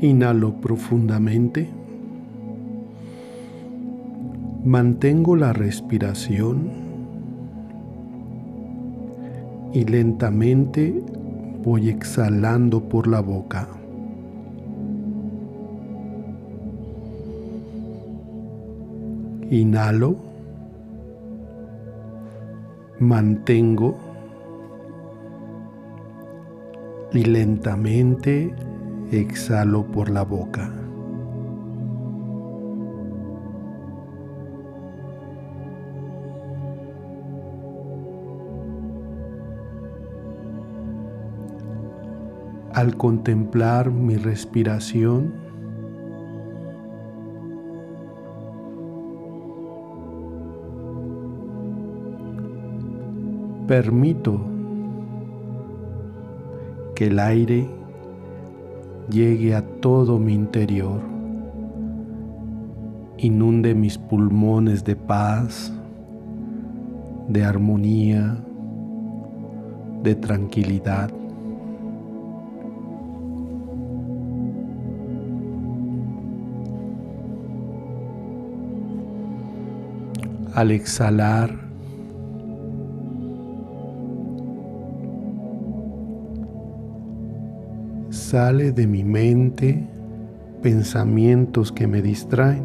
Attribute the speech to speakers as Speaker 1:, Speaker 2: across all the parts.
Speaker 1: Inhalo profundamente. Mantengo la respiración y lentamente voy exhalando por la boca. Inhalo, mantengo y lentamente exhalo por la boca. Al contemplar mi respiración, permito que el aire llegue a todo mi interior, inunde mis pulmones de paz, de armonía, de tranquilidad. Al exhalar, sale de mi mente pensamientos que me distraen,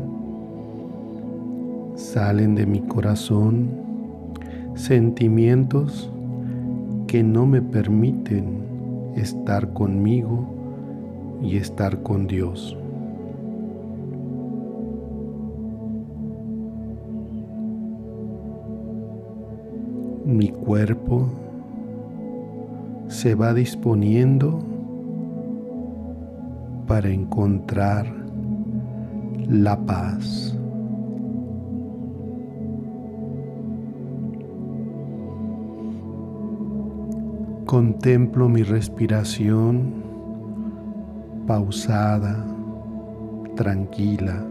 Speaker 1: salen de mi corazón sentimientos que no me permiten estar conmigo y estar con Dios. mi cuerpo se va disponiendo para encontrar la paz. Contemplo mi respiración pausada, tranquila.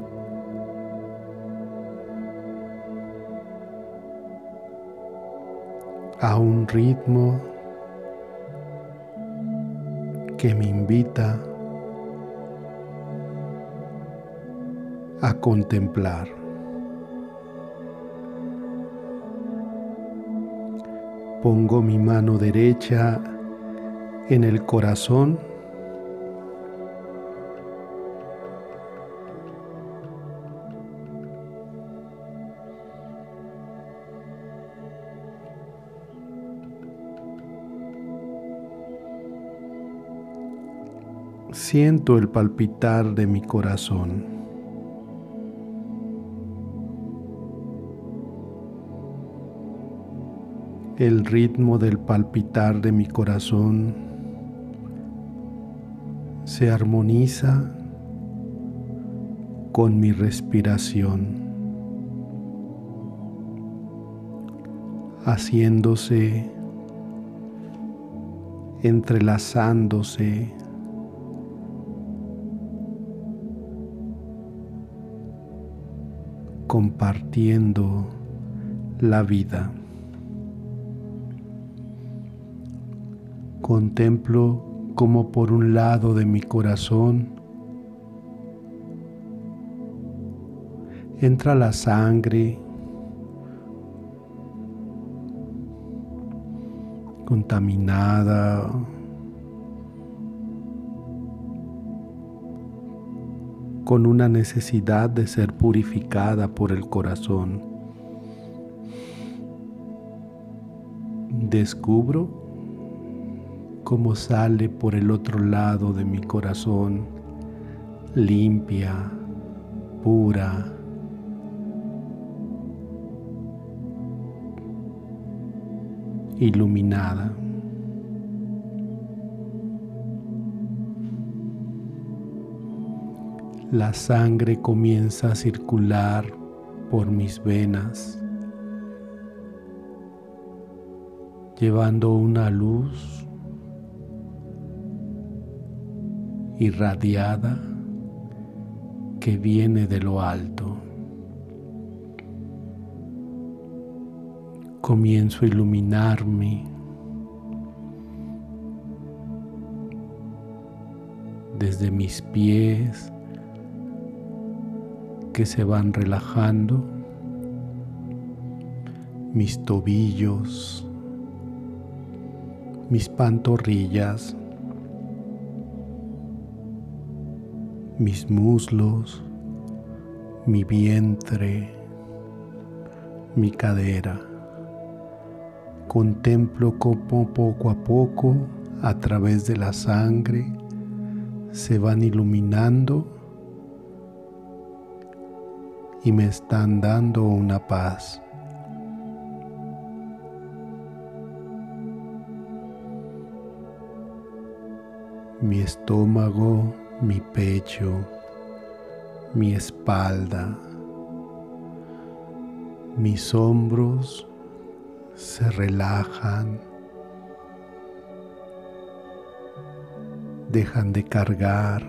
Speaker 1: a un ritmo que me invita a contemplar. Pongo mi mano derecha en el corazón siento el palpitar de mi corazón. El ritmo del palpitar de mi corazón se armoniza con mi respiración, haciéndose, entrelazándose compartiendo la vida. Contemplo como por un lado de mi corazón entra la sangre contaminada con una necesidad de ser purificada por el corazón. Descubro cómo sale por el otro lado de mi corazón, limpia, pura, iluminada. la sangre comienza a circular por mis venas, llevando una luz irradiada que viene de lo alto. Comienzo a iluminarme. Desde mis pies que se van relajando, mis tobillos, mis pantorrillas, mis muslos, mi vientre, mi cadera. Contemplo cómo poco a poco, a través de la sangre, se van iluminando y me están dando una paz. Mi estómago, mi pecho, mi espalda, mis hombros se relajan, dejan de cargar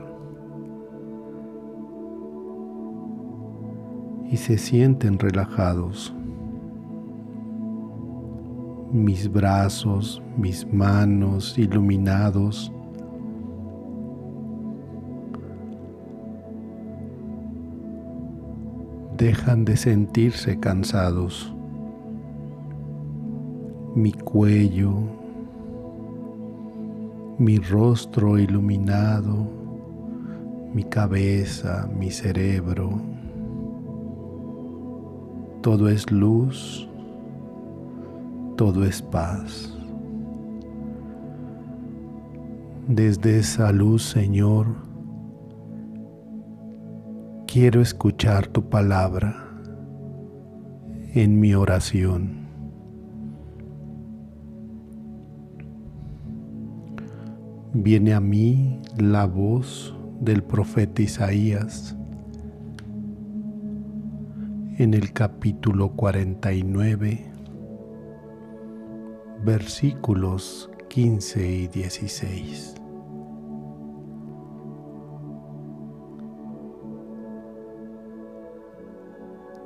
Speaker 1: y se sienten relajados. Mis brazos, mis manos iluminados dejan de sentirse cansados. Mi cuello, mi rostro iluminado, mi cabeza, mi cerebro, todo es luz, todo es paz. Desde esa luz, Señor, quiero escuchar tu palabra en mi oración. Viene a mí la voz del profeta Isaías en el capítulo 49, versículos 15 y 16.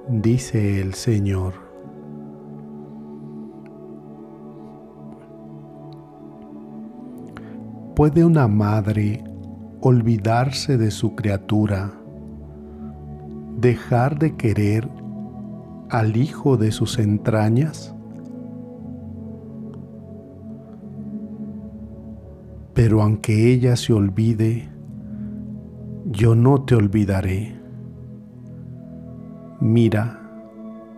Speaker 1: Dice el Señor. ¿Puede una madre olvidarse de su criatura, dejar de querer al hijo de sus entrañas? Pero aunque ella se olvide, yo no te olvidaré. Mira,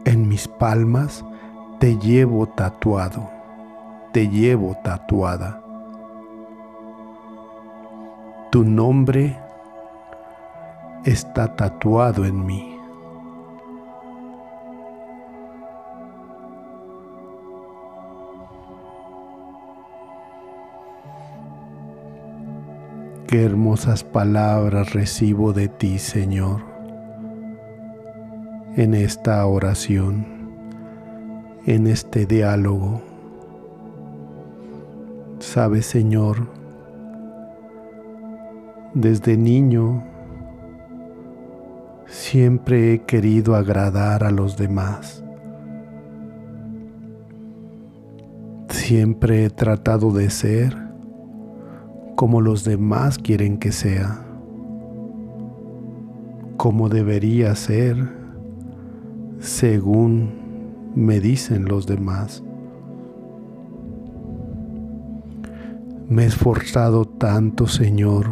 Speaker 1: en mis palmas te llevo tatuado, te llevo tatuada. Tu nombre está tatuado en mí. Qué hermosas palabras recibo de ti, Señor en esta oración, en este diálogo. Sabes, Señor, desde niño siempre he querido agradar a los demás. Siempre he tratado de ser como los demás quieren que sea, como debería ser según me dicen los demás. Me he esforzado tanto, Señor,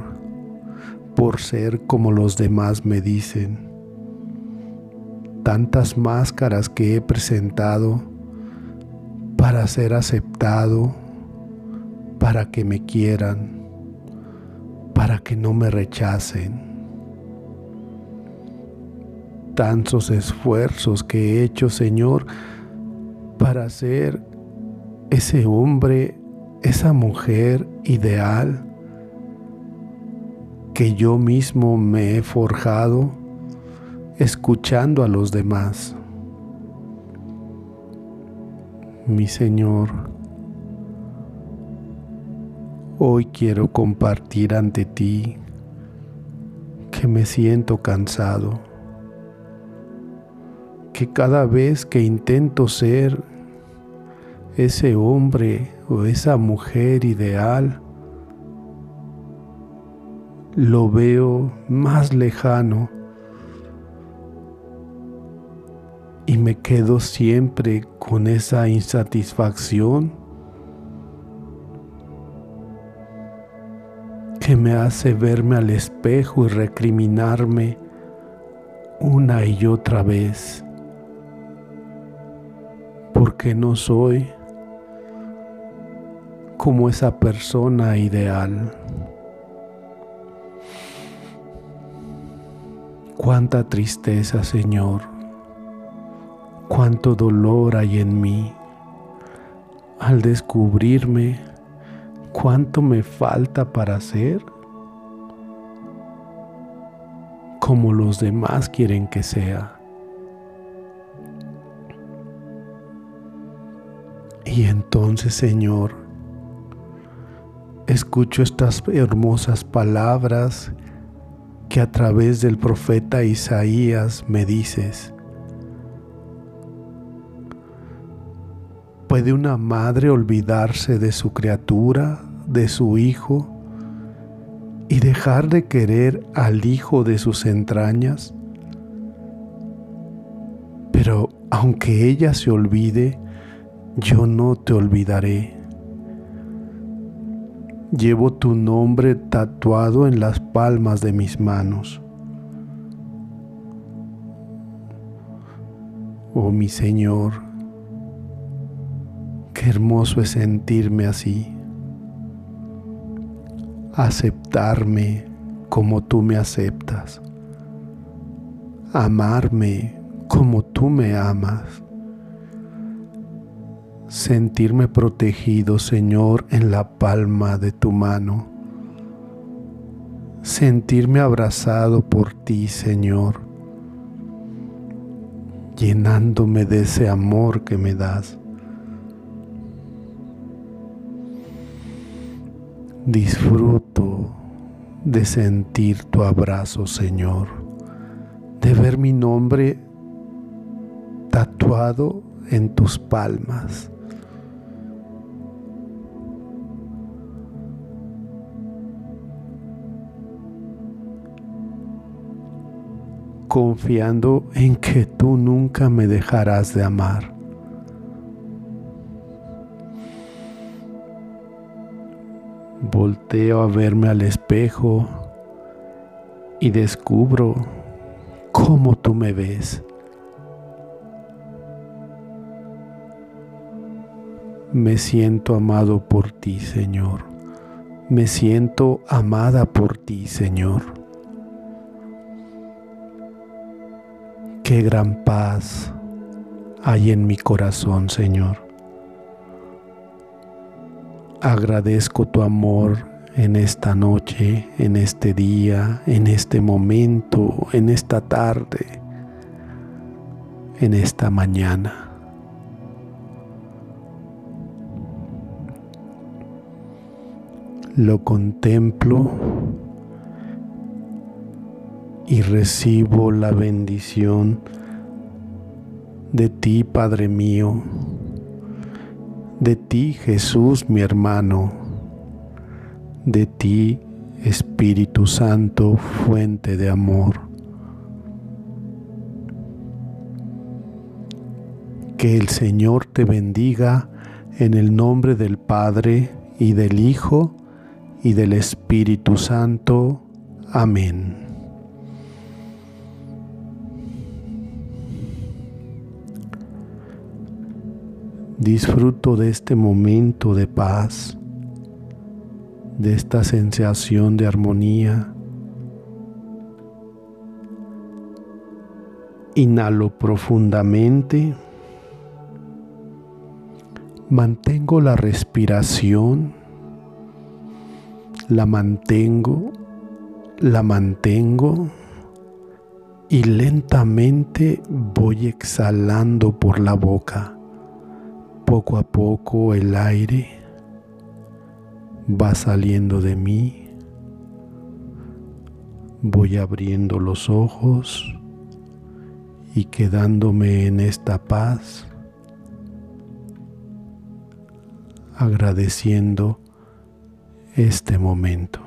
Speaker 1: por ser como los demás me dicen. Tantas máscaras que he presentado para ser aceptado, para que me quieran, para que no me rechacen tantos esfuerzos que he hecho, Señor, para ser ese hombre, esa mujer ideal que yo mismo me he forjado escuchando a los demás. Mi Señor, hoy quiero compartir ante ti que me siento cansado que cada vez que intento ser ese hombre o esa mujer ideal, lo veo más lejano y me quedo siempre con esa insatisfacción que me hace verme al espejo y recriminarme una y otra vez porque no soy como esa persona ideal. Cuánta tristeza, Señor. Cuánto dolor hay en mí al descubrirme cuánto me falta para ser como los demás quieren que sea. Y entonces, Señor, escucho estas hermosas palabras que a través del profeta Isaías me dices. ¿Puede una madre olvidarse de su criatura, de su hijo, y dejar de querer al hijo de sus entrañas? Pero aunque ella se olvide, yo no te olvidaré. Llevo tu nombre tatuado en las palmas de mis manos. Oh mi Señor, qué hermoso es sentirme así, aceptarme como tú me aceptas, amarme como tú me amas sentirme protegido, Señor, en la palma de tu mano. Sentirme abrazado por ti, Señor, llenándome de ese amor que me das. Disfruto de sentir tu abrazo, Señor, de ver mi nombre tatuado en tus palmas confiando en que tú nunca me dejarás de amar. Volteo a verme al espejo y descubro cómo tú me ves. Me siento amado por ti, Señor. Me siento amada por ti, Señor. Qué gran paz hay en mi corazón, Señor. Agradezco tu amor en esta noche, en este día, en este momento, en esta tarde, en esta mañana. Lo contemplo y recibo la bendición de ti, Padre mío, de ti, Jesús, mi hermano, de ti, Espíritu Santo, fuente de amor. Que el Señor te bendiga en el nombre del Padre y del Hijo y del Espíritu Santo. Amén. Disfruto de este momento de paz, de esta sensación de armonía. Inhalo profundamente. Mantengo la respiración. La mantengo. La mantengo. Y lentamente voy exhalando por la boca. Poco a poco el aire va saliendo de mí. Voy abriendo los ojos y quedándome en esta paz, agradeciendo este momento.